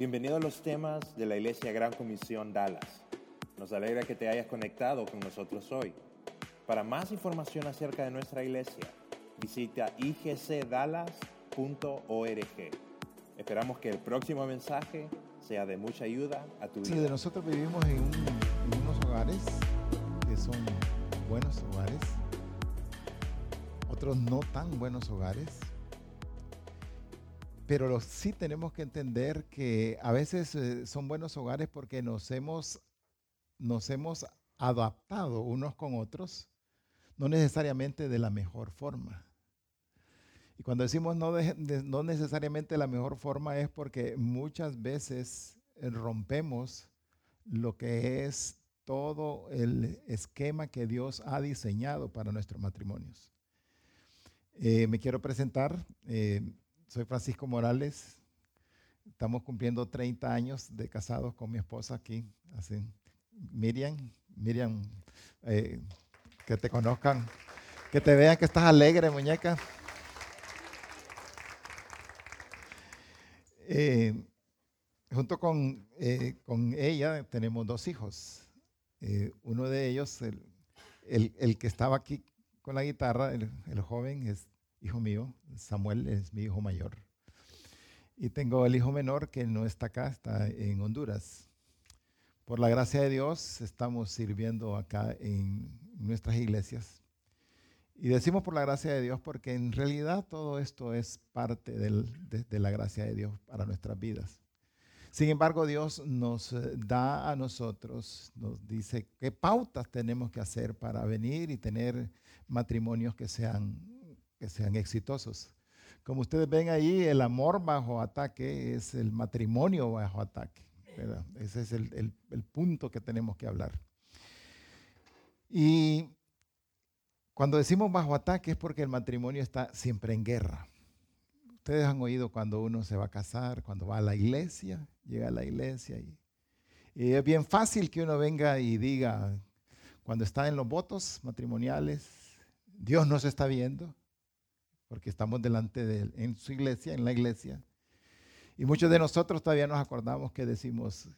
Bienvenido a los temas de la Iglesia Gran Comisión Dallas. Nos alegra que te hayas conectado con nosotros hoy. Para más información acerca de nuestra iglesia, visita igcdallas.org. Esperamos que el próximo mensaje sea de mucha ayuda a tu vida. Sí, de nosotros vivimos en, un- en unos hogares que son buenos hogares, otros no tan buenos hogares, pero sí tenemos que entender que a veces eh, son buenos hogares porque nos hemos, nos hemos adaptado unos con otros, no necesariamente de la mejor forma. Y cuando decimos no, de- de- no necesariamente la mejor forma es porque muchas veces eh, rompemos lo que es todo el esquema que Dios ha diseñado para nuestros matrimonios. Eh, me quiero presentar, eh, soy Francisco Morales, estamos cumpliendo 30 años de casados con mi esposa aquí, así, Miriam, Miriam, eh, que te conozcan, que te vean que estás alegre, muñeca. Eh, junto con, eh, con ella tenemos dos hijos. Uno de ellos, el, el- el que estaba aquí con la guitarra, el, el joven, es hijo mío. Samuel es mi hijo mayor. Y tengo el hijo menor que no está acá, está en Honduras. Por la gracia de Dios estamos sirviendo acá en nuestras iglesias. Y decimos por la gracia de Dios porque en realidad todo esto es parte del- de, de la gracia de Dios para nuestras vidas. Sin embargo, Dios nos eh, da a nosotros, nos dice qué pautas tenemos que hacer para venir y tener matrimonios que sean, que sean exitosos. Como ustedes ven ahí, el amor bajo ataque es el matrimonio bajo ataque. Ese es el, el- el punto que tenemos que hablar. Y cuando decimos bajo ataque es porque el matrimonio está siempre en guerra. Ustedes han oído cuando uno se va a casar, cuando va a la iglesia, llega a la iglesia y, y es bien fácil que uno venga y diga, cuando está en los votos matrimoniales, Dios nos está viendo, porque estamos delante de Él, en su iglesia, en la iglesia. Y muchos de nosotros todavía nos acordamos que decimos,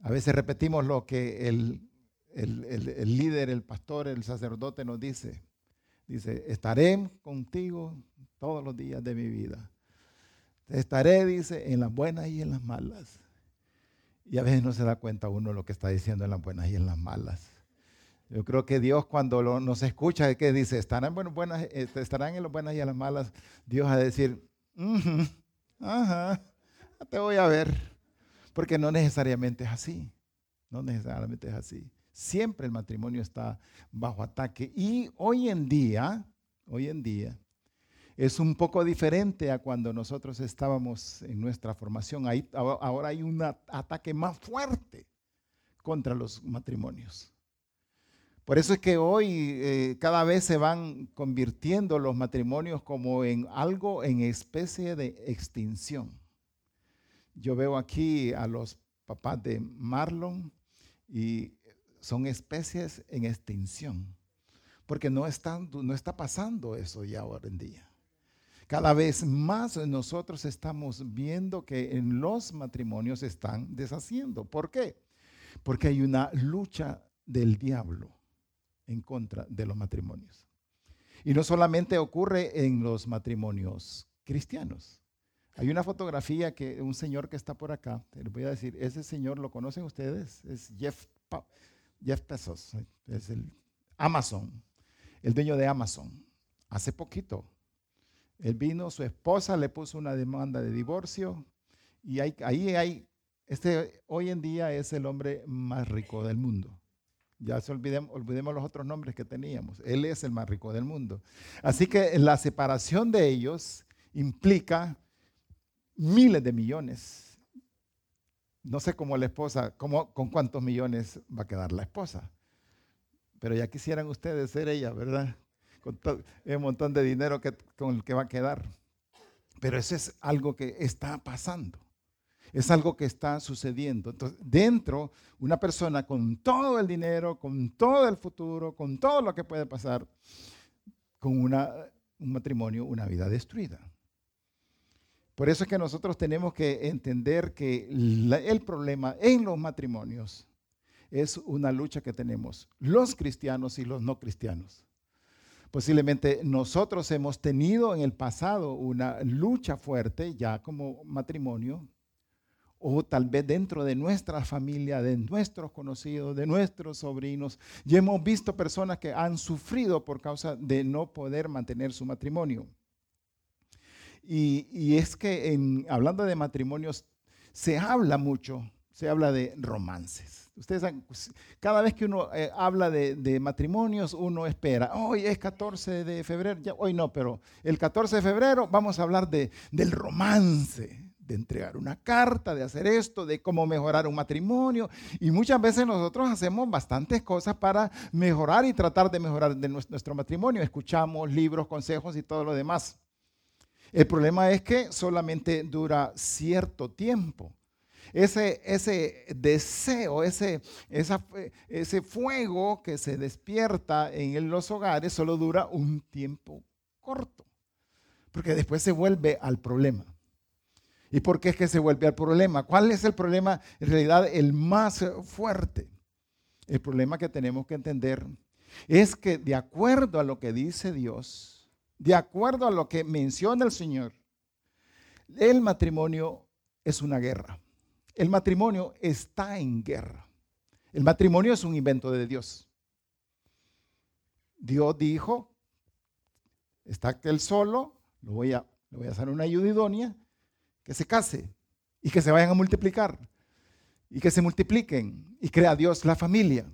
a veces repetimos lo que el, el- el- líder, el pastor, el sacerdote nos dice. Dice, estaré contigo todos los días de mi vida. Estaré, dice, en las buenas y en las malas. Y a veces no se da cuenta uno lo que está diciendo en las buenas y en las malas. Yo creo que Dios cuando nos escucha, que dice, estarán, bueno, buenas, eh, estarán en las buenas y en las malas, Dios va a decir, "Ujú, ajá, te voy a ver. Porque no necesariamente es así. No necesariamente es así. Siempre el matrimonio está bajo ataque. Y hoy en día, hoy en día, es un poco diferente a cuando nosotros estábamos en nuestra formación. Ahí, ahora hay un ataque más fuerte contra los matrimonios. Por eso es que hoy eh, cada vez se van convirtiendo los matrimonios como en algo en especie de extinción. Yo veo aquí a los papás de Marlon y son especies en extinción, porque no, está pasando eso ya ahora en día. Cada vez más nosotros estamos viendo que en los matrimonios se están deshaciendo. ¿Por qué? Porque hay una lucha del diablo en contra de los matrimonios. Y no solamente ocurre en los matrimonios cristianos. Hay una fotografía que un señor que está por acá, les voy a decir, ese señor lo conocen ustedes, es Jeff, Pa- Jeff Bezos, es el Amazon, el dueño de Amazon. Hace poquito, él vino, su esposa le puso una demanda de divorcio y ahí hay, este hoy en día es el hombre más rico del mundo. Ya se olvidemos, olvidemos los otros nombres que teníamos. Él es el más rico del mundo. Así que la separación de ellos implica miles de millones. No sé cómo la esposa, cómo, con cuántos millones va a quedar la esposa. Pero ya quisieran ustedes ser ella, ¿verdad? Con todo el montón de dinero que, con el que va a quedar. Pero eso es algo que está pasando. Es algo que está sucediendo. Entonces, dentro, una persona con todo el dinero, con todo el futuro, con todo lo que puede pasar, con una, un matrimonio, una vida destruida. Por eso es que nosotros tenemos que entender que el problema en los matrimonios es una lucha que tenemos los cristianos y los no cristianos. Posiblemente nosotros hemos tenido en el pasado una lucha fuerte ya como matrimonio, o tal vez dentro de nuestra familia, de nuestros conocidos, de nuestros sobrinos. Ya hemos visto personas que han sufrido por causa de no poder mantener su matrimonio. Y, es que hablando de matrimonios, se habla mucho, se habla de romances. Ustedes saben, pues, cada vez que uno eh, habla de, matrimonios, uno espera, hoy es 14 de febrero, ya, hoy no, pero el 14 de febrero vamos a hablar de, del romance, de entregar una carta, de hacer esto, de cómo mejorar un matrimonio. Y muchas veces nosotros hacemos bastantes cosas para mejorar y tratar de mejorar nuestro matrimonio. Escuchamos libros, consejos y todo lo demás. El problema es que solamente dura cierto tiempo. Ese, ese deseo, ese, ese fuego que se despierta en los hogares solo dura un tiempo corto, porque después se vuelve al problema. ¿Y por qué es que se vuelve al problema? ¿Cuál es el problema en realidad el más fuerte? El problema que tenemos que entender es que de acuerdo a lo que dice Dios, de acuerdo a lo que menciona el Señor, el matrimonio es una guerra. El matrimonio está en guerra. El matrimonio es un invento de Dios. Dios dijo, está aquel solo, lo voy a, le voy a hacer una ayuda idónea, que se case y que se vayan a multiplicar y que se multipliquen y crea Dios la familia.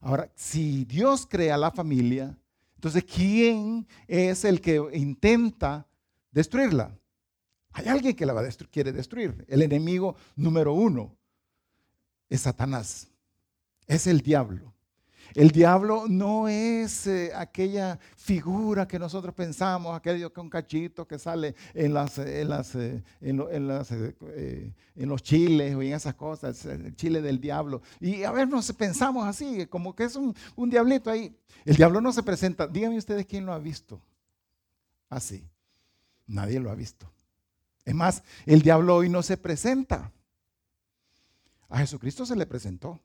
Ahora, si Dios crea la familia, entonces, ¿quién es el que intenta destruirla? Hay alguien que la va quiere destruir. El enemigo número uno es Satanás. Es el diablo. El diablo no es eh, aquella figura que nosotros pensamos, aquel con cachito que sale en, las, en, los chiles o en esas cosas, el chile del diablo. Y a ver, nos pensamos así, como que es un, un diablito ahí. El diablo no se presenta. Díganme ustedes quién lo ha visto así. Nadie lo ha visto. Es más, el diablo hoy no se presenta. A Jesucristo se le presentó.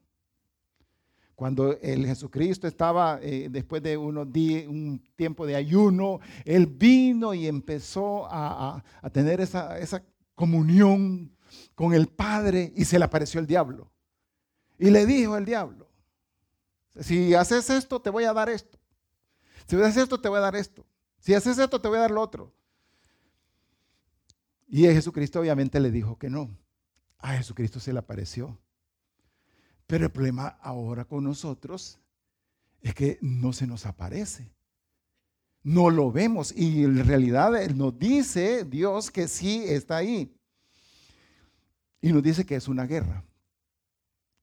Cuando el Jesucristo estaba, eh, después de unos días, un tiempo de ayuno, Él vino y empezó a, tener esa, esa comunión con el Padre y se le apareció el diablo. Y le dijo el diablo, si haces esto, te voy a dar esto. Si haces esto, te voy a dar esto. Si haces esto, te voy a dar lo otro. Y Jesucristo obviamente le dijo que no. A Jesucristo se le apareció. Pero el problema ahora con nosotros es que no se nos aparece. No lo vemos y en realidad nos dice Dios que sí está ahí. Y nos dice que es una guerra.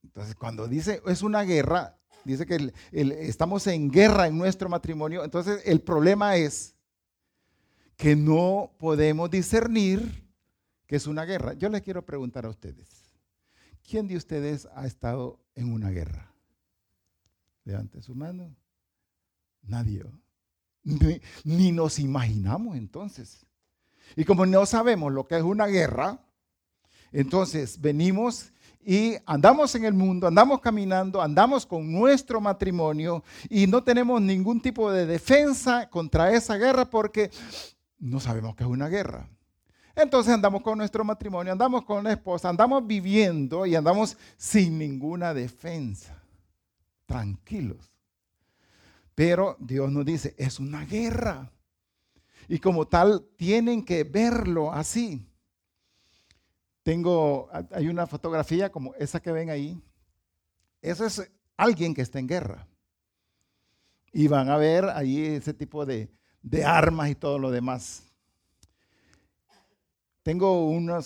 Entonces, cuando dice es una guerra, dice que estamos en guerra en nuestro matrimonio. Entonces, el problema es que no podemos discernir que es una guerra. Yo les quiero preguntar a ustedes. ¿Quién de ustedes ha estado en una guerra? Levante su mano. Nadie. Ni, nos imaginamos entonces. Y como no sabemos lo que es una guerra, entonces venimos y andamos en el mundo, andamos caminando, andamos con nuestro matrimonio y no tenemos ningún tipo de defensa contra esa guerra porque no sabemos que es una guerra. Entonces andamos con nuestro matrimonio, andamos con la esposa, andamos viviendo y andamos sin ninguna defensa, tranquilos. Pero Dios nos dice, es una guerra. Y como tal, tienen que verlo así. Tengo, hay una fotografía como esa que ven ahí. Eso es alguien que está en guerra. Y van a ver ahí ese tipo de, de armas y todo lo demás. Tengo uno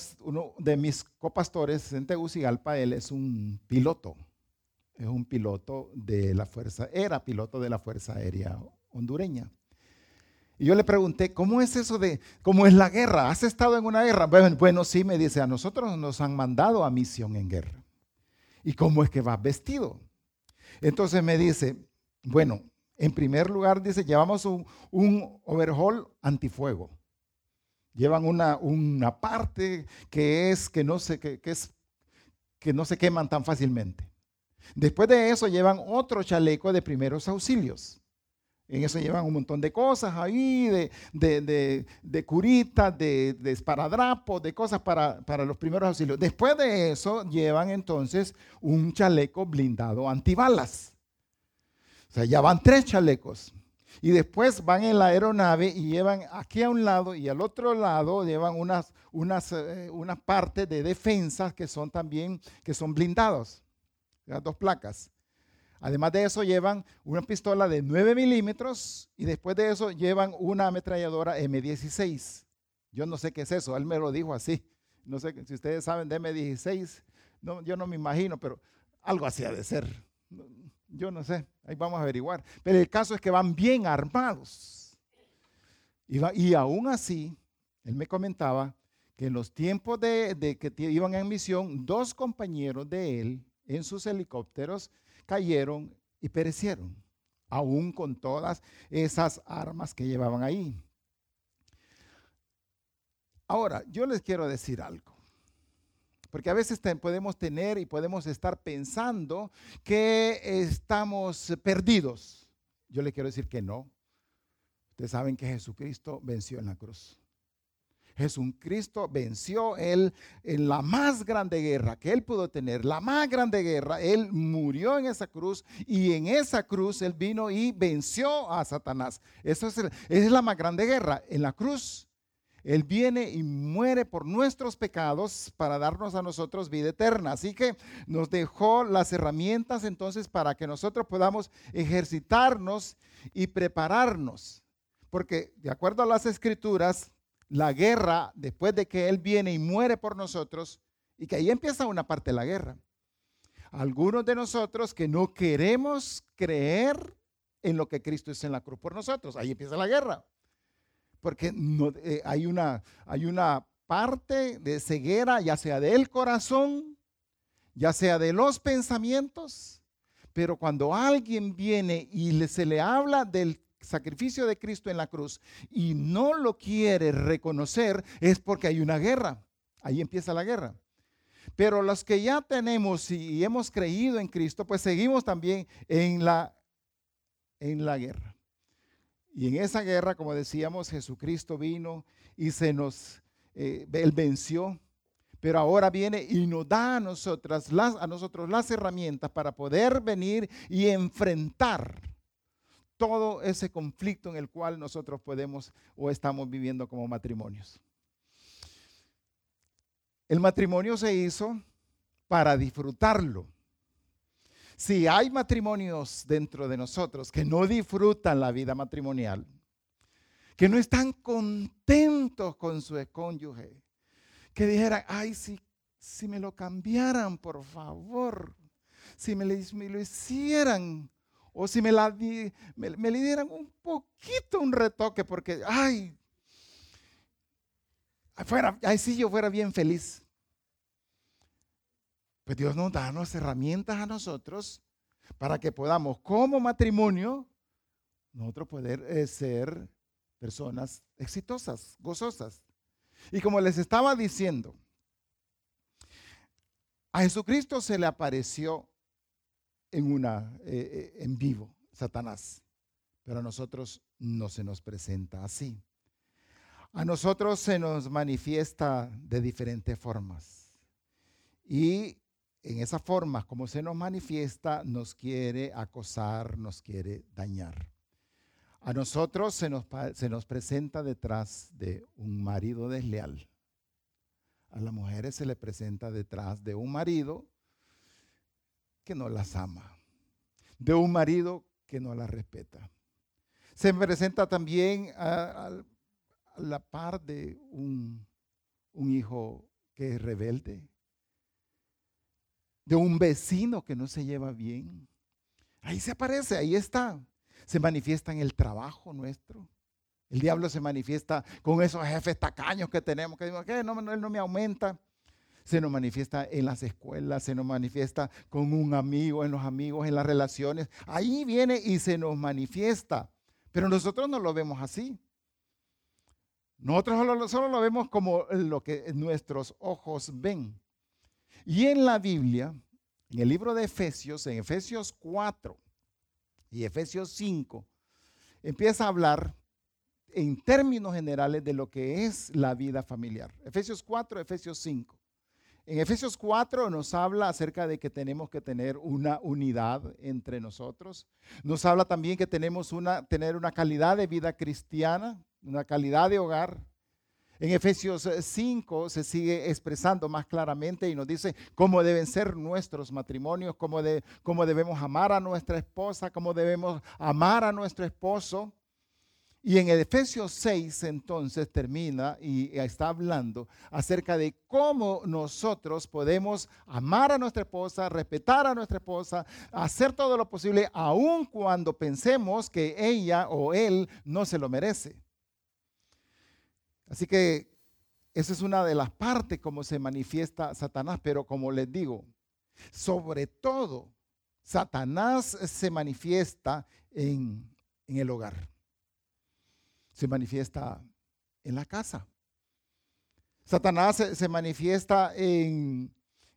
de mis copastores en Tegucigalpa, él es un piloto, es un piloto de la Fuerza, era piloto de la Fuerza Aérea hondureña. Y yo le pregunté, ¿cómo es eso de, cómo es la guerra? ¿Has estado en una guerra? Bueno, sí, me dice, a nosotros nos han mandado a misión en guerra. ¿Y cómo es que vas vestido? Entonces me dice, bueno, en primer lugar dice, llevamos un, un overhaul antifuego Llevan una, una parte que es que no, se, que, es que no se queman tan fácilmente. Después de eso llevan otro chaleco de primeros auxilios. En eso llevan un montón de cosas ahí, de, de, de, curitas, de, de esparadrapos, de cosas para, para, los primeros auxilios. Después de eso llevan entonces un chaleco blindado antibalas. O sea, ya van tres chalecos. Y después van en la aeronave y llevan aquí a un lado y al otro lado llevan unas, unas, eh, unas partes de defensa que son también, que son blindados. Las dos placas. Además de eso llevan una pistola de 9 milímetros y después de eso llevan una ametralladora M16. Yo no sé qué es eso, él me lo dijo así. No sé si ustedes saben de M16, no, yo no me imagino, pero algo así ha de ser. Yo no sé, ahí vamos a averiguar. Pero el caso es que van bien armados. Y, y aún así, él me comentaba que en los tiempos de, de que iban en misión, dos compañeros de él en sus helicópteros cayeron y perecieron, aún con todas esas armas que llevaban ahí. Ahora, yo les quiero decir algo. Porque a veces podemos tener y podemos estar pensando que estamos perdidos. Yo le quiero decir que no. Ustedes saben que Jesucristo venció en la cruz. Jesucristo venció él en la más grande guerra que él pudo tener, la más grande guerra. Él murió en esa cruz y en esa cruz él vino y venció a Satanás. Esa es, es la más grande guerra. En la cruz él viene y muere por nuestros pecados para darnos a nosotros vida eterna. Así que nos dejó las herramientas entonces para que nosotros podamos ejercitarnos y prepararnos. Porque de acuerdo a las escrituras, la guerra, después de que Él viene y muere por nosotros, y que ahí empieza una parte de la guerra. Algunos de nosotros que no queremos creer en lo que Cristo hizo en la cruz por nosotros, ahí empieza la guerra. Porque eh, hay, una, hay una parte de ceguera, ya sea del corazón, ya sea de los pensamientos, pero cuando alguien viene y se le habla del sacrificio de Cristo en la cruz y no lo quiere reconocer, es porque hay una guerra. Ahí empieza la guerra. Pero los que ya tenemos y hemos creído en Cristo, pues seguimos también en la, en la guerra. Y en esa guerra, como decíamos, Jesucristo vino y se nos, eh, él venció, pero ahora viene y nos da a nosotras, las, a nosotros las herramientas para poder venir y enfrentar todo ese conflicto en el cual nosotros podemos o estamos viviendo como matrimonios. El matrimonio se hizo para disfrutarlo. Si hay matrimonios dentro de nosotros que no disfrutan la vida matrimonial, que no están contentos con su cónyuge, que dijeran, ay, si, si me lo cambiaran, por favor, si me, lo hicieran, o si me, la, le dieran un poquito un retoque, porque, ay, fuera, ay, sí, yo fuera bien feliz. Pues Dios nos da las herramientas a nosotros para que podamos, como matrimonio, nosotros poder eh, ser personas exitosas, gozosas. Y como les estaba diciendo, a Jesucristo se le apareció en, una, eh, eh, en vivo, Satanás. Pero a nosotros no se nos presenta así. A nosotros se nos manifiesta de diferentes formas. Y en esa forma, como se nos manifiesta, nos quiere acosar, nos quiere dañar. A nosotros se nos, se nos presenta detrás de un marido desleal. A las mujeres se le presenta detrás de un marido que no las ama, de un marido que no las respeta. Se presenta también a, la par de un, un hijo que es rebelde, de un vecino que no se lleva bien. Ahí se aparece, ahí está. Se manifiesta en el trabajo nuestro. El diablo se manifiesta con esos jefes tacaños que tenemos, que digo, que no, él no me aumenta se nos manifiesta en las escuelas, se nos manifiesta con un amigo, en los amigos, en las relaciones. Ahí viene y se nos manifiesta. Pero nosotros no lo vemos así. Nosotros solo, lo vemos como lo que nuestros ojos ven. Y en la Biblia, en el libro de Efesios, en Efesios 4 y Efesios 5, empieza a hablar en términos generales de lo que es la vida familiar. Efesios 4, Efesios 5. En Efesios 4 nos habla acerca de que tenemos que tener una unidad entre nosotros. Nos habla también que tenemos una, tener una calidad de vida cristiana, una calidad de hogar. En Efesios 5 se sigue expresando más claramente y nos dice cómo deben ser nuestros matrimonios, cómo, de, cómo debemos amar a nuestra esposa, cómo debemos amar a nuestro esposo. Y en Efesios 6 entonces termina y está hablando acerca de cómo nosotros podemos amar a nuestra esposa, respetar a nuestra esposa, hacer todo lo posible, aun cuando pensemos que ella o él no se lo merece. Así que esa es una de las partes como se manifiesta Satanás, pero como les digo, sobre todo Satanás se manifiesta en, en el hogar se manifiesta en la casa. Satanás se, manifiesta en,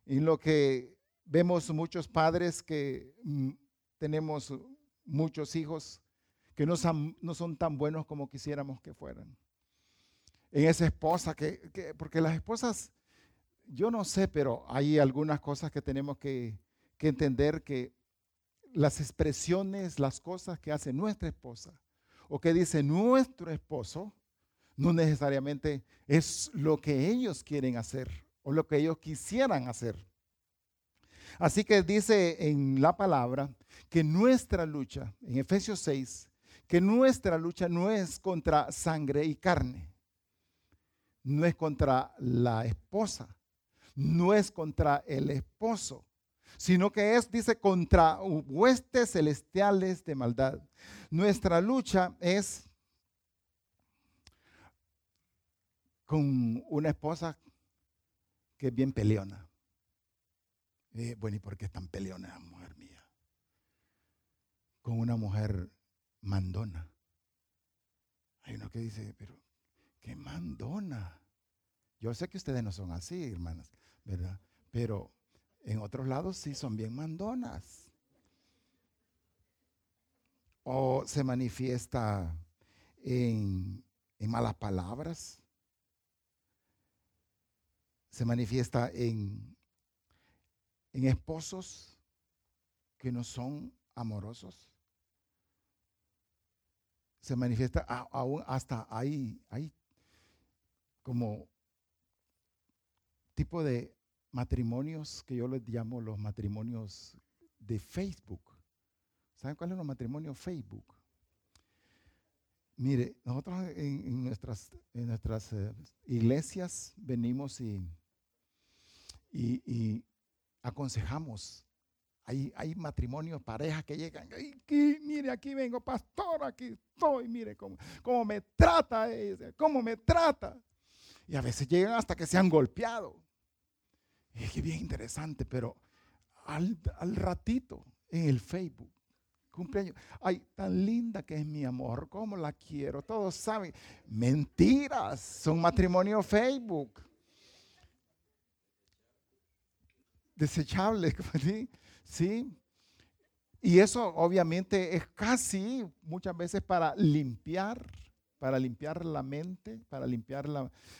lo que vemos muchos padres que mm, tenemos muchos hijos que no son, no son, tan buenos como quisiéramos que fueran. En esa esposa, que, porque las esposas, yo no sé, pero hay algunas cosas que tenemos que, que entender que las expresiones, las cosas que hace nuestra esposa, o que dice nuestro esposo, no necesariamente es lo que ellos quieren hacer o lo que ellos quisieran hacer. Así que dice en la palabra que nuestra lucha, en Efesios 6, que nuestra lucha no es contra sangre y carne, no es contra la esposa, no es contra el esposo, sino que es, dice, contra huestes celestiales de maldad. Nuestra lucha es con una esposa que es bien peleona. Bueno, ¿y por qué es tan peleona, mujer mía? Con una mujer mandona. Hay uno que dice, pero qué mandona. Yo sé que ustedes no son así, hermanas, ¿verdad? Pero en otros lados sí son bien mandonas. O se manifiesta en, malas palabras. Se manifiesta en, en esposos que no son amorosos. Se manifiesta aún hasta ahí, ahí como tipo de matrimonios que yo les llamo los matrimonios de Facebook. ¿Saben cuáles son los matrimonios Facebook? Mire, nosotros en, nuestras, en nuestras eh, iglesias venimos y, y, aconsejamos. Hay, hay, matrimonios, parejas que llegan, mire, aquí vengo, pastor, aquí estoy, mire cómo, cómo me trata ese, cómo me trata. Y a veces llegan hasta que se han golpeado. Es que bien interesante, pero al, ratito en el Facebook, cumpleaños, ay, tan linda que es mi amor, cómo la quiero, todos saben. Mentiras, son matrimonio Facebook. Desechables, ¿sí? ¿sí? Y eso obviamente es casi muchas veces para limpiar, para limpiar la mente, para limpiar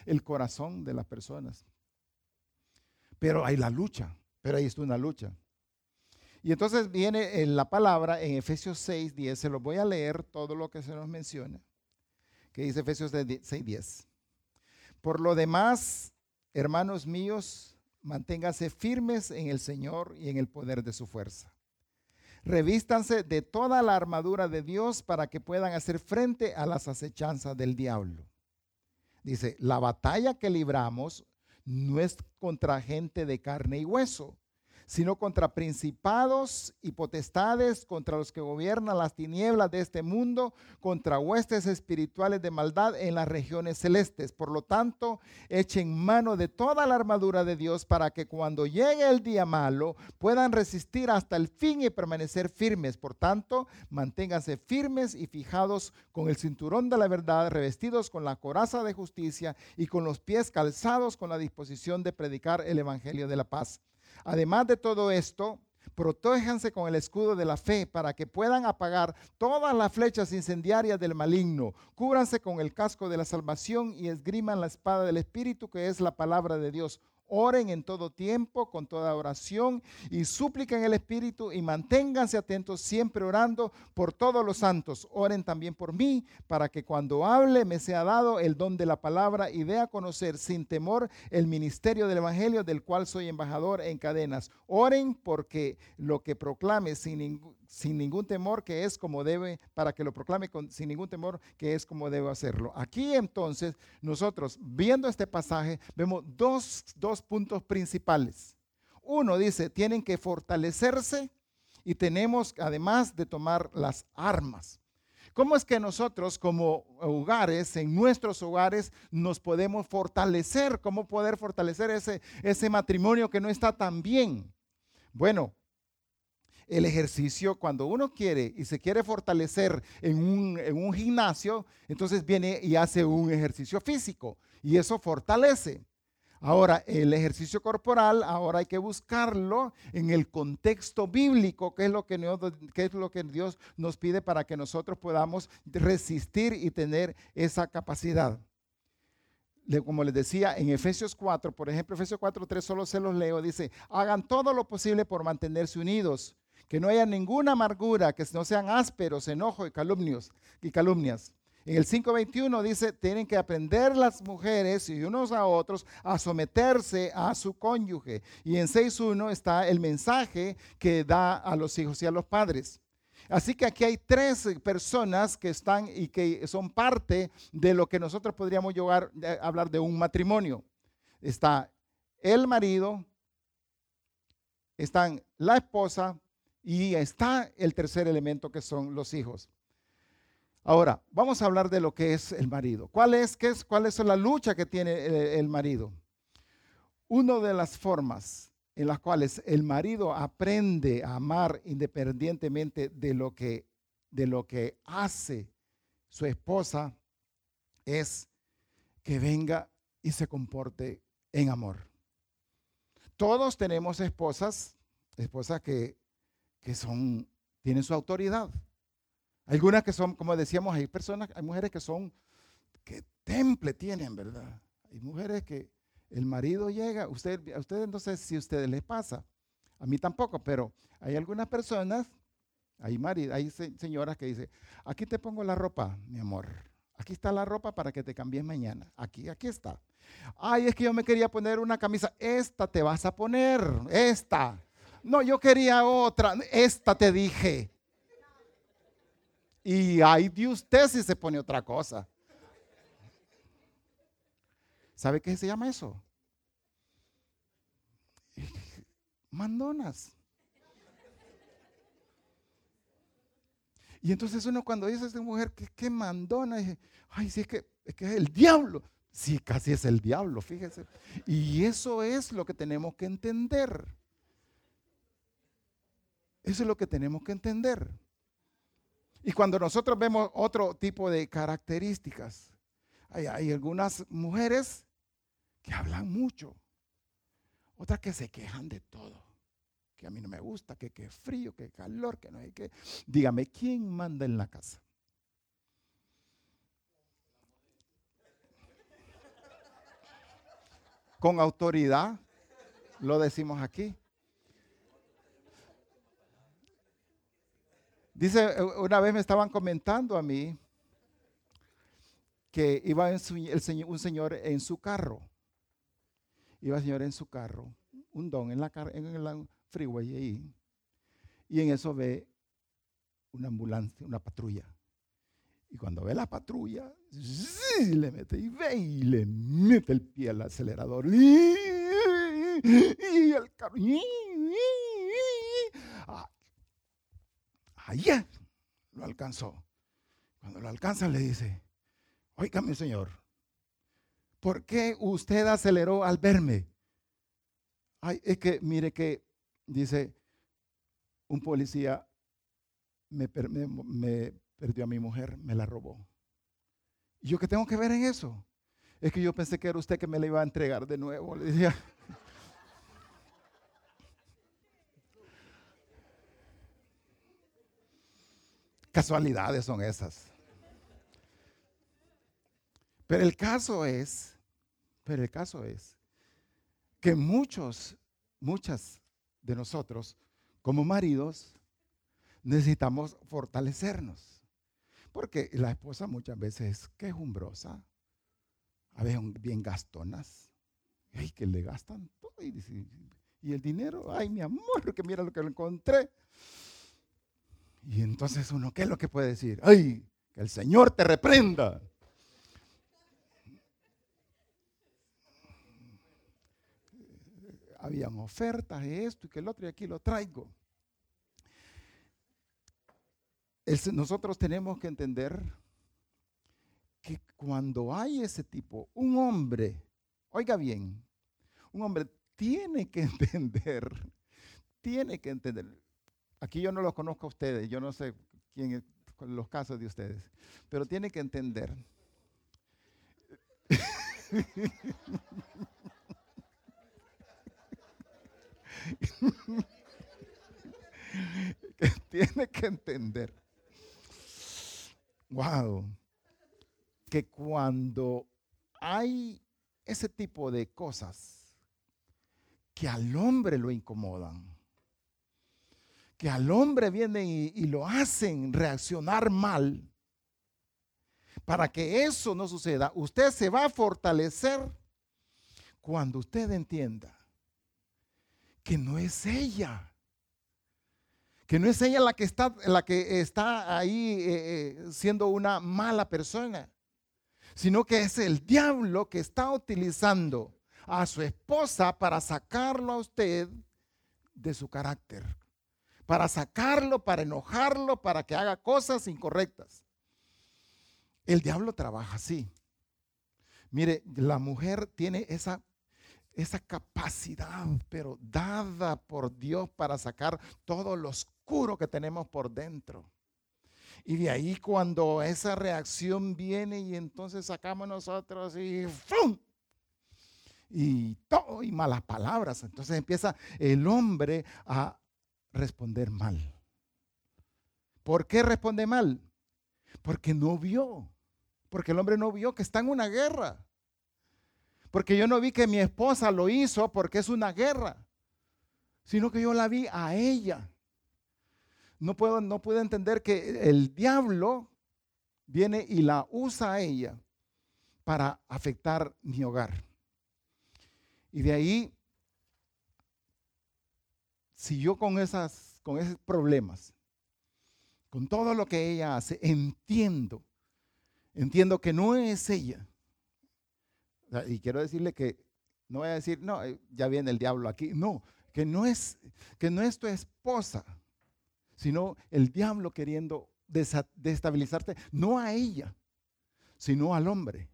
el corazón de las personas. Pero hay la lucha, pero ahí está una lucha. Y entonces viene en la palabra en Efesios 6, 10, se lo voy a leer todo lo que se nos menciona, que dice Efesios 6, 10. Por lo demás, hermanos míos, manténganse firmes en el Señor y en el poder de su fuerza. Revístanse de toda la armadura de Dios para que puedan hacer frente a las acechanzas del diablo. Dice, la batalla que libramos no es contra gente de carne y hueso, sino contra principados y potestades, contra los que gobiernan las tinieblas de este mundo, contra huestes espirituales de maldad en las regiones celestes. Por lo tanto, echen mano de toda la armadura de Dios para que cuando llegue el día malo puedan resistir hasta el fin y permanecer firmes. Por tanto, manténganse firmes y fijados con el cinturón de la verdad, revestidos con la coraza de justicia y con los pies calzados con la disposición de predicar el evangelio de la paz. Además de todo esto, protéjanse con el escudo de la fe para que puedan apagar todas las flechas incendiarias del maligno. Cúbranse con el casco de la salvación y esgriman la espada del Espíritu, que es la palabra de Dios. Oren en todo tiempo, con toda oración y supliquen el Espíritu y manténganse atentos siempre orando por todos los santos. Oren también por mí, para que cuando hable me sea dado el don de la palabra y dé a conocer sin temor el ministerio del Evangelio del cual soy embajador en cadenas. Oren porque lo que proclame sin ningún sin ningún temor que es como debe, para que lo proclame con, sin ningún temor que es como debe hacerlo. Aquí entonces nosotros, viendo este pasaje, vemos dos, dos puntos principales. Uno dice, tienen que fortalecerse y tenemos además de tomar las armas. ¿Cómo es que nosotros como hogares, en nuestros hogares, nos podemos fortalecer? ¿Cómo poder fortalecer ese, ese matrimonio que no está tan bien? Bueno, el ejercicio, cuando uno quiere y se quiere fortalecer en un, gimnasio, entonces viene y hace un ejercicio físico y eso fortalece. Ahora, el ejercicio corporal, ahora hay que buscarlo en el contexto bíblico, que es lo que, es lo que Dios nos pide para que nosotros podamos resistir y tener esa capacidad. Como les decía, en Efesios 4, por ejemplo, Efesios 4, 3, solo se los leo, dice, hagan todo lo posible por mantenerse unidos que no haya ninguna amargura, que no sean ásperos, enojo y calumnios y calumnias. En el 5.21 dice, tienen que aprender las mujeres y unos a otros a someterse a su cónyuge. Y en 6.1 está el mensaje que da a los hijos y a los padres. Así que aquí hay tres personas que están y que son parte de lo que nosotros podríamos llegar a hablar de un matrimonio. Está el marido, están la esposa y está el tercer elemento que son los hijos. Ahora, vamos a hablar de lo que es el marido. ¿Cuál es, qué es, ¿Cuál es la lucha que tiene el, marido? Una de las formas en las cuales el marido aprende a amar independientemente de lo que, de lo que hace su esposa es que venga y se comporte en amor. Todos tenemos esposas, esposas que que son, tienen su autoridad. Algunas que son, como decíamos, hay personas, hay mujeres que son, que temple tienen, ¿verdad? Hay mujeres que el marido llega, usted, a ustedes no sé si a ustedes les pasa, a mí tampoco, pero hay algunas personas, hay, marido, hay señoras que dicen, aquí te pongo la ropa, mi amor. Aquí está la ropa para que te cambies mañana. Aquí, aquí está. Ay, es que yo me quería poner una camisa. Esta te vas a poner. Esta. No, yo quería otra. Esta te dije. Y ahí de usted si se pone otra cosa. ¿Sabe qué se llama eso? Mandonas. Y entonces uno cuando dice a esta mujer que qué mandona, dice, ay, sí, es que, es que es el diablo. Sí, casi es el diablo, fíjese. Y eso es lo que tenemos que entender. Eso es lo que tenemos que entender. Y cuando nosotros vemos otro tipo de características, hay, algunas mujeres que hablan mucho, otras que se quejan de todo, que a mí no me gusta, que, que frío, que calor, que no hay que... Dígame, ¿quién manda en la casa? Con autoridad, lo decimos aquí. Dice, una vez me estaban comentando a mí que iba un señor en su carro. Iba el señor en su carro, un don en la, en el freeway ahí. Y en eso ve una ambulancia, una patrulla. Y cuando ve la patrulla, le mete y ve y le mete el pie al acelerador. Y, el carro. Allá lo alcanzó. Cuando lo alcanza le dice, mi señor, ¿por qué usted aceleró al verme? Ay, es que mire que, dice, un policía me, perdió a mi mujer, me la robó. ¿Y yo qué tengo que ver en eso? Es que yo pensé que era usted que me la iba a entregar de nuevo. Le decía. Casualidades son esas. Pero el caso es, pero el caso es que muchos, muchas de nosotros, como maridos, necesitamos fortalecernos. Porque la esposa muchas veces es quejumbrosa, a veces bien gastonas, ay, que le gastan todo. Y, y el dinero, ay, mi amor, que mira lo que lo encontré. Y entonces uno, ¿qué es lo que puede decir? Ay, que el Señor te reprenda. habían ofertas esto y que el otro y aquí lo traigo. nosotros tenemos que entender que cuando hay ese tipo, un hombre, oiga bien, un hombre tiene que entender, tiene que entender. Aquí yo no los conozco a ustedes, yo no sé quién es, los casos de ustedes, pero tiene que entender. tiene que entender. Wow. Que cuando hay ese tipo de cosas que al hombre lo incomodan, que al hombre vienen y, lo hacen reaccionar mal, para que eso no suceda, usted se va a fortalecer cuando usted entienda que no es ella. Que no es ella la que está, la que está ahí eh, eh, siendo una mala persona, sino que es el diablo que está utilizando a su esposa para sacarlo a usted de su carácter, para sacarlo, para enojarlo, para que haga cosas incorrectas. El diablo trabaja así. Mire, la mujer tiene esa esa capacidad, pero dada por Dios para sacar todo lo oscuro que tenemos por dentro. Y de ahí cuando esa reacción viene y entonces sacamos nosotros y ¡fum! Y todo y malas palabras. Entonces empieza el hombre a responder mal. ¿Por qué responde mal? Porque no vio. Porque el hombre no vio que está en una guerra. Porque yo no vi que mi esposa lo hizo porque es una guerra, sino que yo la vi a ella. No puedo, no entender que el diablo viene y la usa a ella para afectar mi hogar. Y de ahí, si yo con, esas, con esos problemas, con todo lo que ella hace, entiendo, entiendo que no es ella, y quiero decirle que no voy a decir, no, eh, ya viene el diablo aquí. No, que no es, que no es tu esposa, sino el diablo queriendo destabilizarte, no a ella, sino al hombre.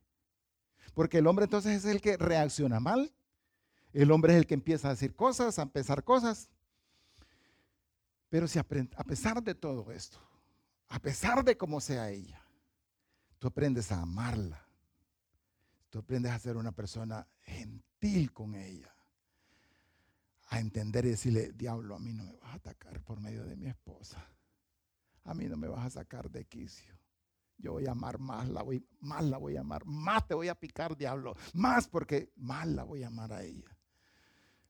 Porque el hombre entonces es el que reacciona mal, el hombre es el que empieza a decir cosas, a empezar cosas. Pero si a pesar de todo esto, a pesar de cómo sea ella, tú aprendes a amarla, Tú aprendes a ser una persona gentil con ella. A entender y decirle, diablo, a mí no me vas a atacar por medio de mi esposa. A mí no me vas a sacar de quicio. Yo voy a amar más, la voy, más la voy a amar, más te voy a picar, diablo, más porque más la voy a amar a ella.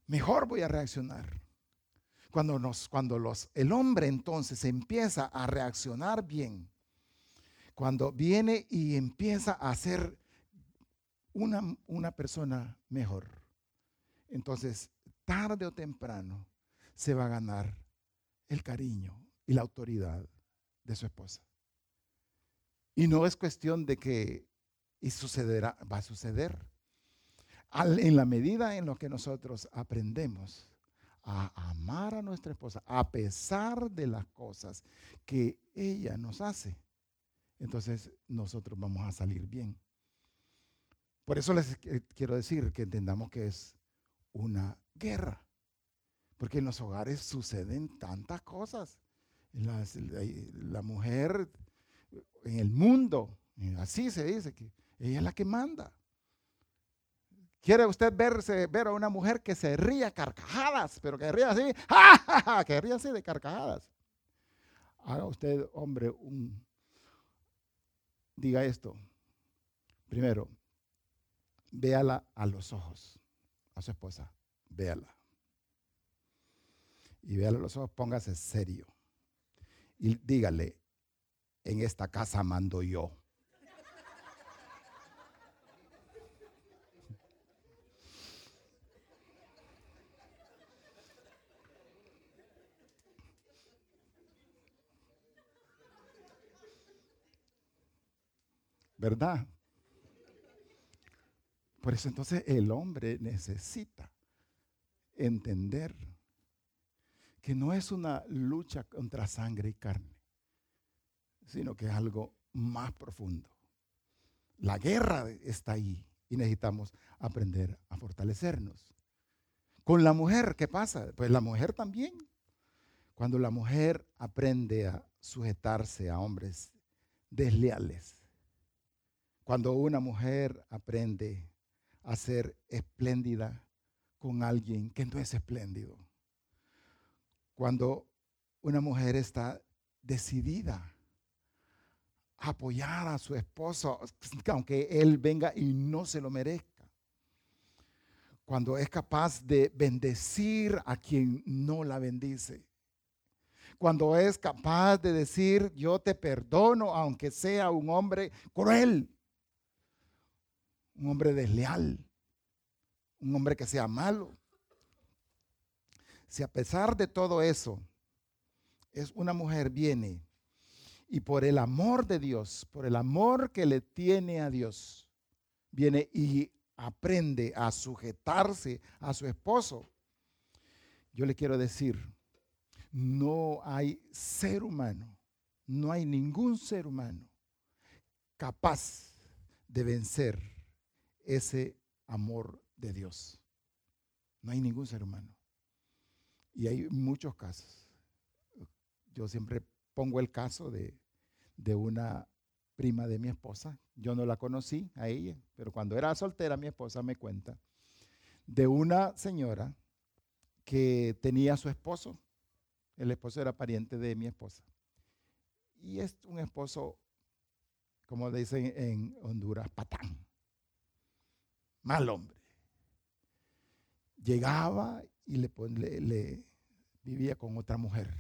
Mejor voy a reaccionar. Cuando, nos, cuando los, el hombre entonces empieza a reaccionar bien, cuando viene y empieza a hacer una, persona mejor, entonces tarde o temprano se va a ganar el cariño y la autoridad de su esposa. Y no es cuestión de que y sucederá, va a suceder. en la medida en lo que nosotros aprendemos a amar a nuestra esposa a pesar de las cosas que ella nos hace, entonces nosotros vamos a salir bien. Por eso les quiero decir que entendamos que es una guerra, porque en los hogares suceden tantas cosas. la mujer en el mundo, así se dice, que ella es la que manda. ¿Quiere usted verse, ver a una mujer que se ría carcajadas, pero que ría así, que ría así de carcajadas? Haga usted, hombre, un... Diga esto. Primero, véala a los ojos, a su esposa, véala. Y véala a los ojos, póngase serio. Y dígale, en esta casa mando yo. ¿Verdad? Por eso entonces el hombre necesita entender que no es una lucha contra sangre y carne, sino que es algo más profundo. La guerra está ahí y necesitamos aprender a fortalecernos. Con la mujer, ¿qué pasa? Pues la mujer también. Cuando la mujer aprende a sujetarse a hombres desleales, cuando una mujer aprende a ser espléndida con alguien que no es espléndido. Cuando una mujer está decidida a apoyar a su esposo, aunque él venga y no se lo merezca. Cuando es capaz de bendecir a quien no la bendice. Cuando es capaz de decir, yo te perdono, aunque sea un hombre cruel un hombre desleal, un hombre que sea malo. Si a pesar de todo eso, es una mujer viene y por el amor de Dios, por el amor que le tiene a Dios, viene y aprende a sujetarse a su esposo. Yo le quiero decir, no hay ser humano, no hay ningún ser humano capaz de vencer ese amor de Dios. No hay ningún ser humano. Y hay muchos casos. Yo siempre pongo el caso de, de una prima de mi esposa. Yo no la conocí a ella, pero cuando era soltera mi esposa me cuenta de una señora que tenía su esposo. El esposo era pariente de mi esposa. Y es un esposo, como dicen en Honduras, patán mal hombre. Llegaba y le, vivía con otra mujer.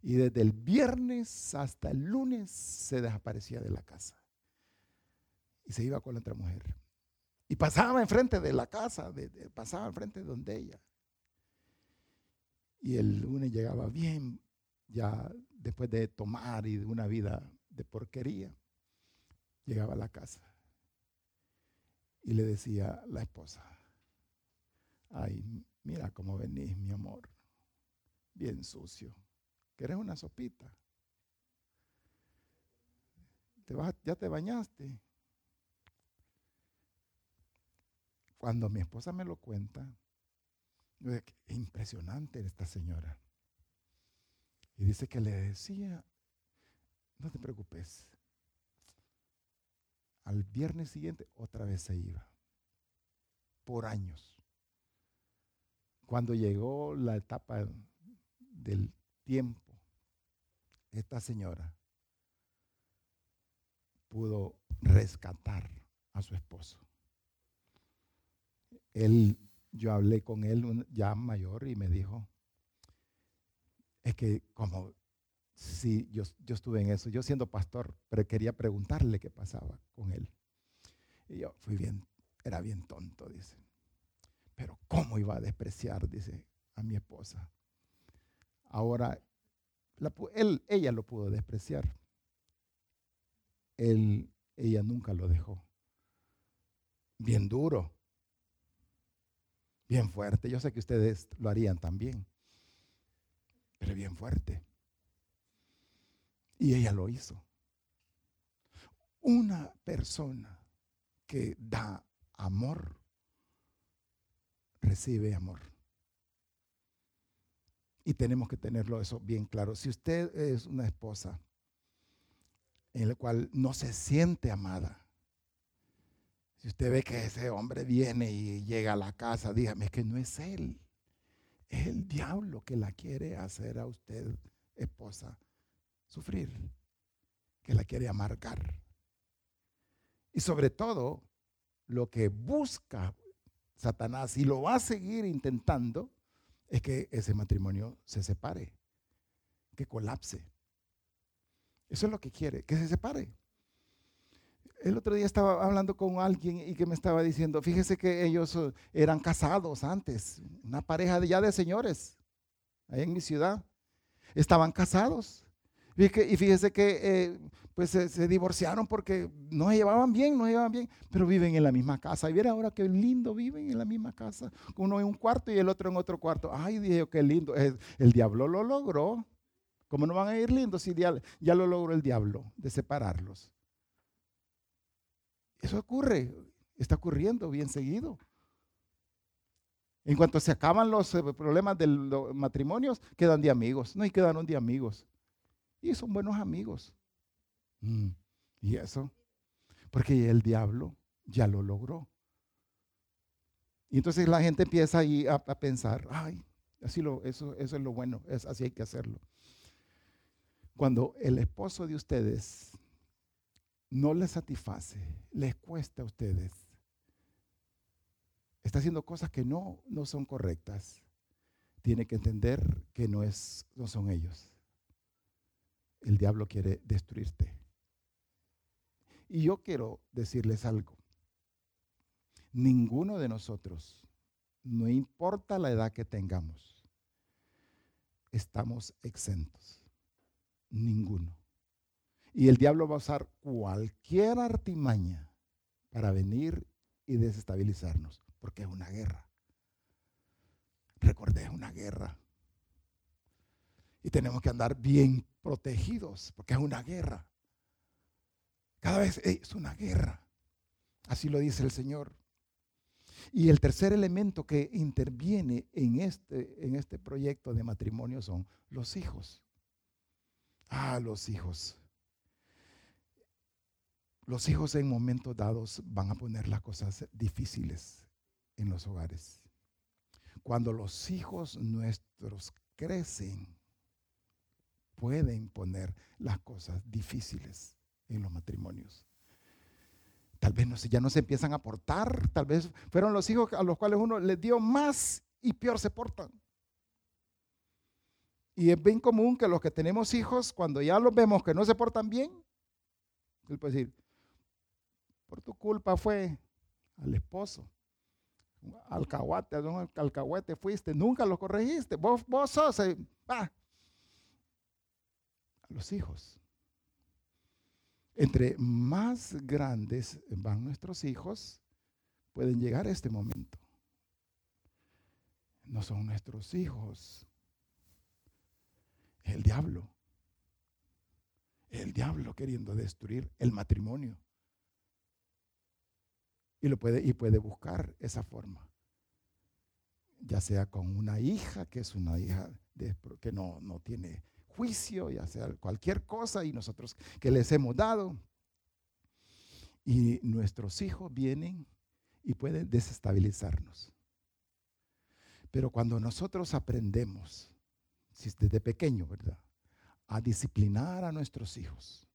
Y desde el viernes hasta el lunes se desaparecía de la casa. Y se iba con la otra mujer. Y pasaba enfrente de la casa, pasaba enfrente de donde ella. Y el lunes llegaba bien, ya después de tomar y de una vida de porquería, llegaba a la casa. Y le decía la esposa, ay, mira cómo venís, mi amor, bien sucio. ¿Querés una sopita? ¿Te vas, ¿Ya te bañaste? Cuando mi esposa me lo cuenta, es impresionante esta señora. Y dice que le decía, no te preocupes, al viernes siguiente otra vez se iba. Por años. Cuando llegó la etapa del tiempo, esta señora pudo rescatar a su esposo. Él, yo hablé con él ya mayor y me dijo, es que como Sí, yo, yo estuve en eso. Yo siendo pastor, pero quería preguntarle qué pasaba con él. Y yo fui bien, era bien tonto, dice. Pero ¿cómo iba a despreciar, dice, a mi esposa? Ahora, él, ella lo pudo despreciar. Ella nunca lo dejó. Bien duro. Bien fuerte. Yo sé que ustedes lo harían también. Pero bien fuerte. Y ella lo hizo. Una persona que da amor, recibe amor. Y tenemos que tenerlo eso bien claro. Si usted es una esposa en la cual no se siente amada, si usted ve que ese hombre viene y llega a la casa, dígame que no es él. Es el diablo que la quiere hacer a usted, esposa, sufrir, que la quiere amargar. Y sobre todo, lo que busca Satanás y lo va a seguir intentando es que ese matrimonio se separe, que colapse. Eso es lo que quiere, que se separe. El otro día estaba hablando con alguien y que me estaba diciendo, fíjese que ellos eh, eran casados antes, una pareja ya de señores, ahí en mi ciudad. Estaban casados. Y fíjese que eh, pues se, divorciaron porque no se llevaban bien, no se llevaban bien, pero viven en la misma casa. Y viera ahora qué lindo, viven en la misma casa. Uno en un cuarto y el otro en otro cuarto. Ay, dije qué lindo. El, diablo lo logró. ¿Cómo no van a ir lindos si ya, ya lo logró el diablo de separarlos? Eso ocurre, está ocurriendo bien seguido. En cuanto se acaban los eh, problemas de los matrimonios, quedan de amigos. No, y quedaron de amigos. Y son buenos amigos. Mm, ¿Y eso? Porque el diablo ya lo logró. Y entonces la gente empieza ahí a, pensar, ay, así lo, eso, eso es lo bueno, es, así hay que hacerlo. Cuando el esposo de ustedes no les satisface, les cuesta a ustedes, está haciendo cosas que no, no son correctas, tiene que entender que no, es, no son ellos. El diablo quiere destruirte. Y yo quiero decirles algo. Ninguno de nosotros, no importa la edad que tengamos, estamos exentos. Ninguno. Y el diablo va a usar cualquier artimaña para venir y desestabilizarnos, porque es una guerra. Recordé, es una guerra. Y tenemos que andar bien protegidos, porque es una guerra. Cada vez es una guerra. Así lo dice el Señor. Y el tercer elemento que interviene en este, en este proyecto de matrimonio son los hijos. Ah, los hijos. Los hijos en momentos dados van a poner las cosas difíciles en los hogares. Cuando los hijos nuestros crecen, pueden poner las cosas difíciles en los matrimonios. Tal vez ya no se empiezan a portar, tal vez fueron los hijos a los cuales uno les dio más y peor se portan. Y es bien común que los que tenemos hijos, cuando ya los vemos que no se portan bien, él puede decir, por tu culpa fue al esposo, alcahuate, al alcahuete fuiste, nunca lo corregiste, vos, vos sos, eh, los hijos. Entre más grandes van nuestros hijos, pueden llegar a este momento. No son nuestros hijos. El diablo. El diablo queriendo destruir el matrimonio. Y, lo puede, y puede buscar esa forma. Ya sea con una hija, que es una hija que no, no tiene juicio, ya sea cualquier cosa, y nosotros que les hemos dado. Y nuestros hijos vienen y pueden desestabilizarnos. Pero cuando nosotros aprendemos, desde pequeño, ¿verdad? A disciplinar a nuestros hijos,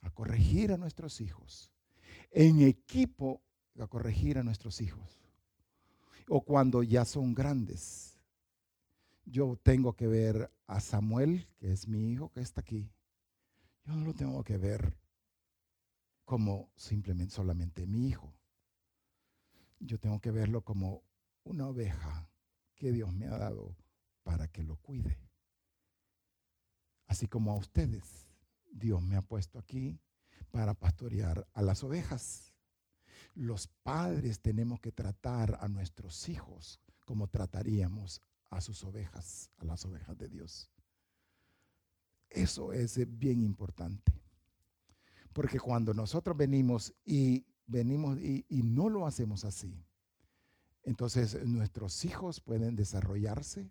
a corregir a nuestros hijos, en equipo a corregir a nuestros hijos, o cuando ya son grandes, yo tengo que ver a Samuel, que es mi hijo, que está aquí. Yo no lo tengo que ver como simplemente solamente mi hijo. Yo tengo que verlo como una oveja que Dios me ha dado para que lo cuide. Así como a ustedes, Dios me ha puesto aquí para pastorear a las ovejas. Los padres tenemos que tratar a nuestros hijos como trataríamos a sus ovejas, a las ovejas de Dios. Eso es bien importante. Porque cuando nosotros venimos y venimos y, y no lo hacemos así, entonces nuestros hijos pueden desarrollarse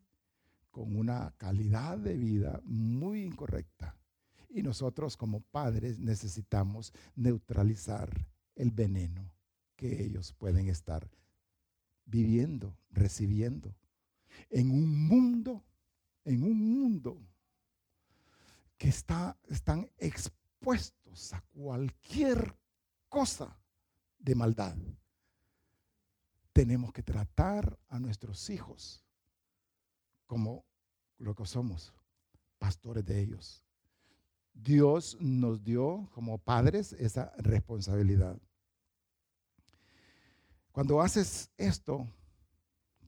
con una calidad de vida muy incorrecta. Y nosotros como padres necesitamos neutralizar el veneno que ellos pueden estar viviendo, recibiendo, en un mundo, en un mundo que está, están expuestos a cualquier cosa de maldad. Tenemos que tratar a nuestros hijos como lo que somos, pastores de ellos. Dios nos dio como padres esa responsabilidad. Cuando haces esto,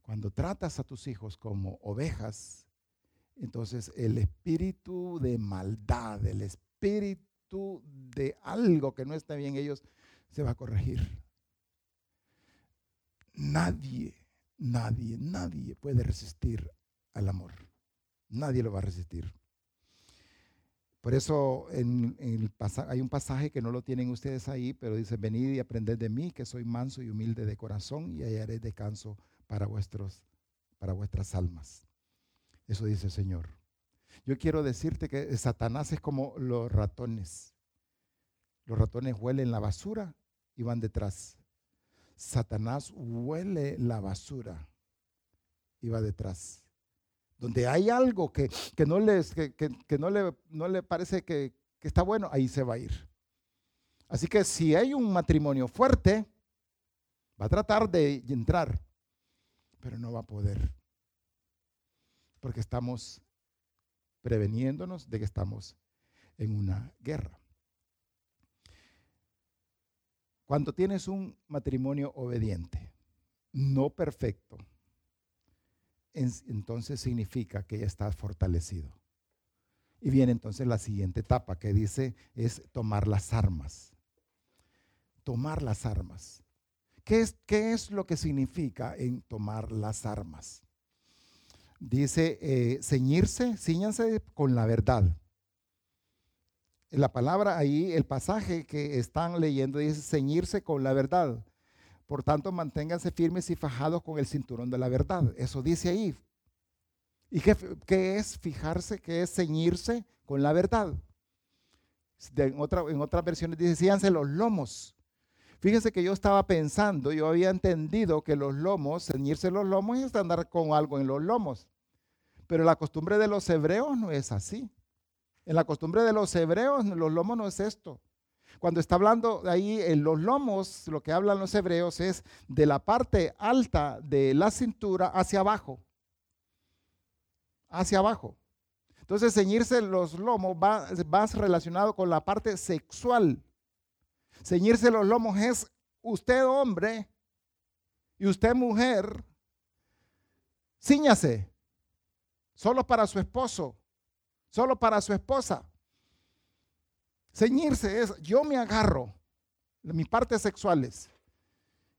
cuando tratas a tus hijos como ovejas, entonces el espíritu de maldad, el espíritu de algo que no está bien ellos, se va a corregir. Nadie, nadie, nadie puede resistir al amor. Nadie lo va a resistir. Por eso en, hay un pasaje que no lo tienen ustedes ahí, pero dice, venid y aprended de mí, que soy manso y humilde de corazón, y hallaré descanso para, vuestros, para vuestras almas. Eso dice el Señor. Yo quiero decirte que Satanás es como los ratones. Los ratones huelen la basura y van detrás. Satanás huele la basura y va detrás donde hay algo que, no, les, que, no, le, no le parece que, que está bueno, ahí se va a ir. Así que si hay un matrimonio fuerte, va a tratar de entrar, pero no va a poder. Porque estamos preveniéndonos de que estamos en una guerra. Cuando tienes un matrimonio obediente, no perfecto, entonces significa que ya está fortalecido. Y viene entonces la siguiente etapa que dice es tomar las armas. Tomar las armas. ¿Qué es, lo que significa en tomar las armas? Dice eh, ceñirse, ciñanse con la verdad. La palabra ahí, el pasaje que están leyendo dice ceñirse con la verdad. Por tanto, manténganse firmes y fajados con el cinturón de la verdad. Eso dice ahí. ¿Y qué, es fijarse? ¿Qué es ceñirse con la verdad? en, otra, en otras versiones dice, síganse los lomos. Fíjense que yo estaba pensando, yo había entendido que los lomos, ceñirse los lomos es andar con algo en los lomos. Pero la costumbre de los hebreos no es así. En la costumbre de los hebreos, los lomos no es esto. Cuando está hablando ahí en los lomos, lo que hablan los hebreos es de la parte alta de la cintura hacia abajo. Hacia abajo. Entonces, ceñirse los lomos va, va relacionado con la parte sexual. Ceñirse los lomos es usted hombre y usted mujer, ciñase, solo para su esposo, solo para su esposa. Ceñirse es, yo me agarro de mis partes sexuales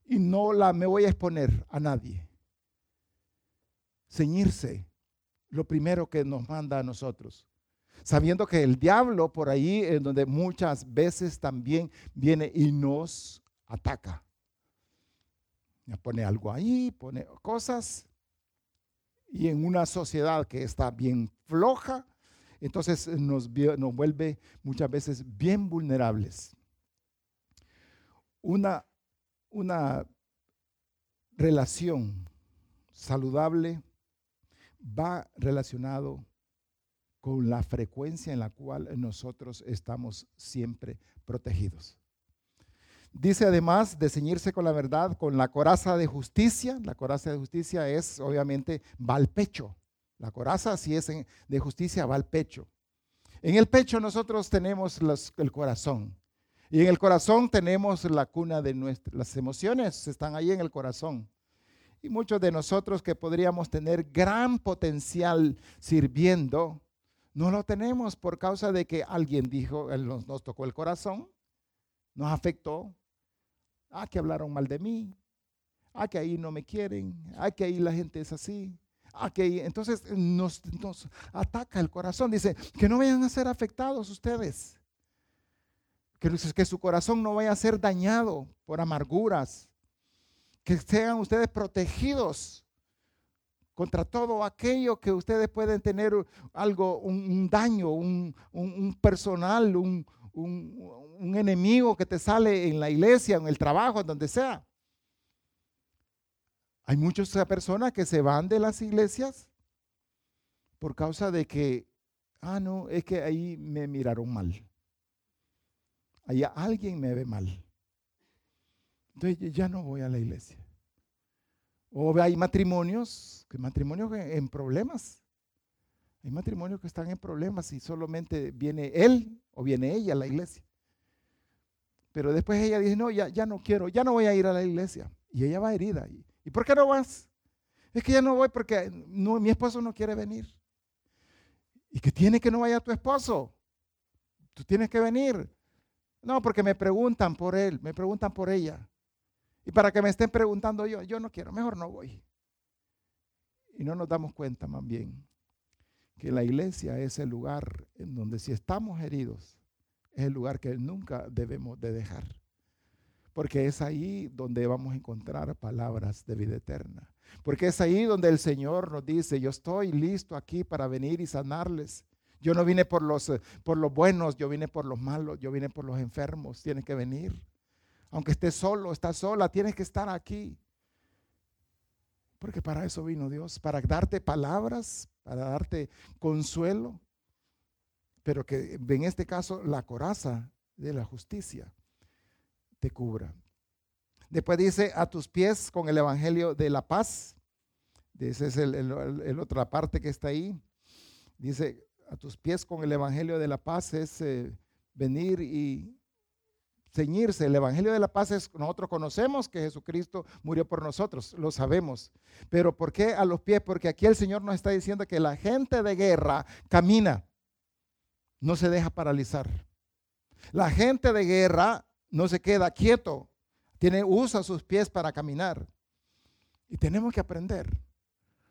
y no la me voy a exponer a nadie. Ceñirse, lo primero que nos manda a nosotros. Sabiendo que el diablo por ahí, en donde muchas veces también viene y nos ataca. Pone algo ahí, pone cosas. Y en una sociedad que está bien floja, entonces nos, nos vuelve muchas veces bien vulnerables. Una, una relación saludable va relacionado con la frecuencia en la cual nosotros estamos siempre protegidos. Dice además de ceñirse con la verdad, con la coraza de justicia. La coraza de justicia es, obviamente, va al pecho. La coraza, si es de justicia, va al pecho. En el pecho nosotros tenemos el corazón. Y en el corazón tenemos la cuna de nuestras las emociones, están ahí en el corazón. Y muchos de nosotros que podríamos tener gran potencial sirviendo, no lo tenemos por causa de que alguien dijo, nos, nos tocó el corazón, nos afectó. Ah, que hablaron mal de mí. ah, que ahí no me quieren, ah, que ahí la gente es así, ah, que entonces nos, nos ataca el corazón. Dice, que no vayan a ser afectados ustedes, que, que su corazón no vaya a ser dañado por amarguras, que sean ustedes protegidos contra todo aquello que ustedes pueden tener algo, un, daño, un, personal, un, un, enemigo que te sale en la iglesia, en el trabajo, en donde sea. Hay muchas personas que se van de las iglesias por causa de que, ah, no, es que ahí me miraron mal. Ahí alguien me ve mal. Entonces ya no voy a la iglesia. O hay matrimonios, matrimonios en problemas. Hay matrimonios que están en problemas y solamente viene él o viene ella a la iglesia. Pero después ella dice, no, ya, ya no quiero, ya no voy a ir a la iglesia. Y ella va herida. ¿Y por qué no vas? Es que ya no voy porque mi esposo no quiere venir. ¿Y que tiene que no vaya tu esposo? Tú tienes que venir. No, porque me preguntan por él, me preguntan por ella. Y para que me estén preguntando yo, yo no quiero, mejor no voy. Y no nos damos cuenta más bien que la iglesia es el lugar en donde si estamos heridos, es el lugar que nunca debemos de dejar. Porque es ahí donde vamos a encontrar palabras de vida eterna. Porque es ahí donde el Señor nos dice, yo estoy listo aquí para venir y sanarles. Yo no vine por los, por los buenos, yo vine por los malos, yo vine por los enfermos. Tienes que venir. Aunque estés solo, estás sola, tienes que estar aquí. Porque para eso vino Dios, para darte palabras, para darte consuelo, pero que en este caso la coraza de la justicia te cubra. Después dice, a tus pies con el Evangelio de la paz. Esa es el, otra parte que está ahí. Dice, a tus pies con el Evangelio de la paz es eh, venir y ceñirse. El Evangelio de la Paz es, nosotros conocemos que Jesucristo murió por nosotros, lo sabemos. Pero ¿por qué a los pies? Porque aquí el Señor nos está diciendo que la gente de guerra camina, no se deja paralizar. La gente de guerra no se queda quieto, tiene, usa sus pies para caminar. Y tenemos que aprender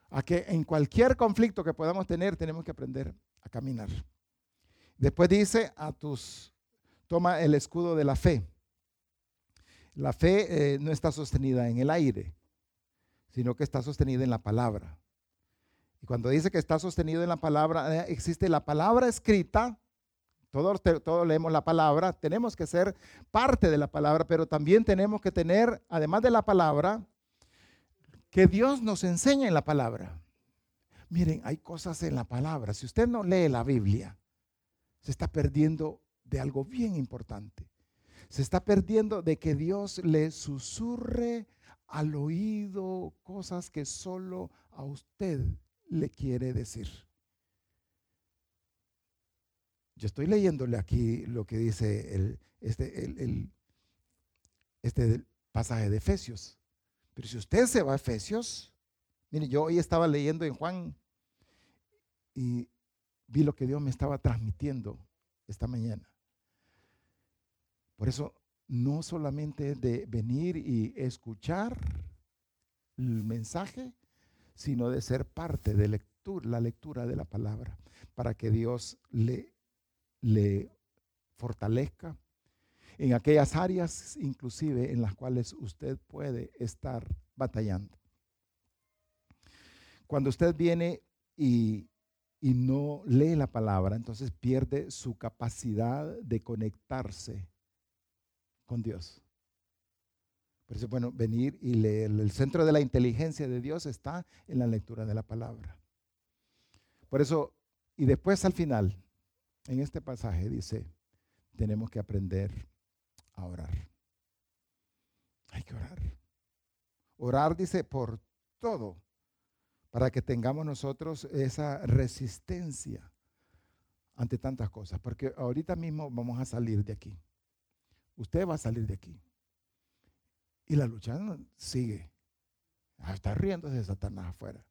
a que en cualquier conflicto que podamos tener, tenemos que aprender a caminar. Después dice a tus toma el escudo de la fe. La fe eh, no está sostenida en el aire, sino que está sostenida en la palabra. Y cuando dice que está sostenido en la palabra, eh, existe la palabra escrita. Todos, todos leemos la palabra, tenemos que ser parte de la palabra, pero también tenemos que tener, además de la palabra, que Dios nos enseña en la palabra. Miren, hay cosas en la palabra. Si usted no lee la Biblia, se está perdiendo de algo bien importante. Se está perdiendo de que Dios le susurre al oído cosas que solo a usted le quiere decir. Yo estoy leyéndole aquí lo que dice el, este, el, este pasaje de Efesios. Pero si usted se va a Efesios, mire, yo hoy estaba leyendo en Juan y vi lo que Dios me estaba transmitiendo esta mañana. Por eso no solamente de venir y escuchar el mensaje, sino de ser parte de la lectura de la palabra, para que Dios le, le fortalezca en aquellas áreas inclusive en las cuales usted puede estar batallando. Cuando usted viene y no lee la palabra, entonces pierde su capacidad de conectarse con Dios. Por eso, bueno, venir y leer. El centro de la inteligencia de Dios está en la lectura de la palabra. Por eso, y después al final, en este pasaje dice, tenemos que aprender a orar. Hay que orar. Orar dice por todo, para que tengamos nosotros esa resistencia ante tantas cosas, porque ahorita mismo vamos a salir de aquí. Usted va a salir de aquí. Y la lucha sigue. Ah, está riéndose de Satanás afuera.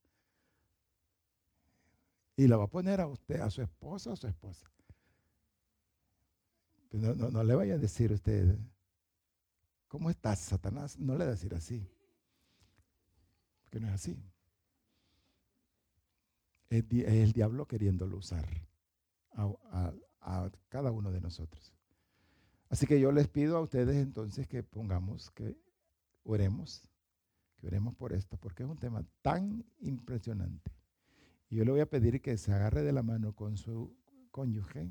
Y la va a poner a usted, a su esposa, a su esposa. No, no, le vaya a decir usted, ¿cómo estás, Satanás? No le va a decir así. que no es así. Es, el diablo queriéndolo usar a, cada uno de nosotros. Así que yo les pido a ustedes entonces que pongamos, que oremos, que oremos por esto, porque es un tema tan impresionante. Y yo le voy a pedir que se agarre de la mano con su cónyuge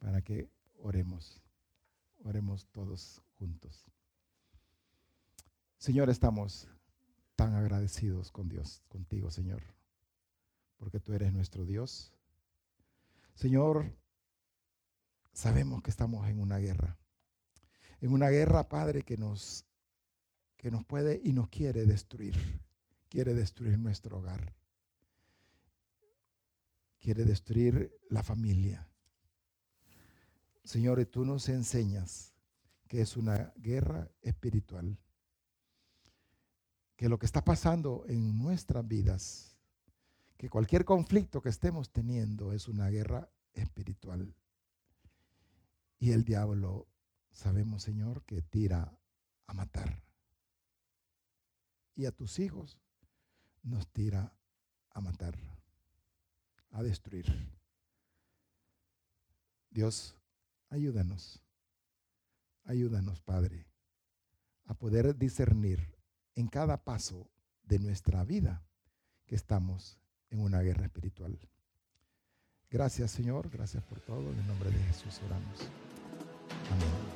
para que oremos, oremos todos juntos. Señor, estamos tan agradecidos con Dios, contigo, Señor, porque tú eres nuestro Dios. Señor, sabemos que estamos en una guerra. En una guerra, Padre, que nos, que nos puede y nos quiere destruir. Quiere destruir nuestro hogar. Quiere destruir la familia. Señor, tú nos enseñas que es una guerra espiritual. Que lo que está pasando en nuestras vidas, que cualquier conflicto que estemos teniendo es una guerra espiritual. Y el diablo, sabemos, Señor, que tira a matar. Y a tus hijos nos tira a matar, a destruir. Dios, ayúdanos, ayúdanos, Padre, a poder discernir en cada paso de nuestra vida que estamos en una guerra espiritual. Gracias, Señor, gracias por todo. En el nombre de Jesús oramos. Amen.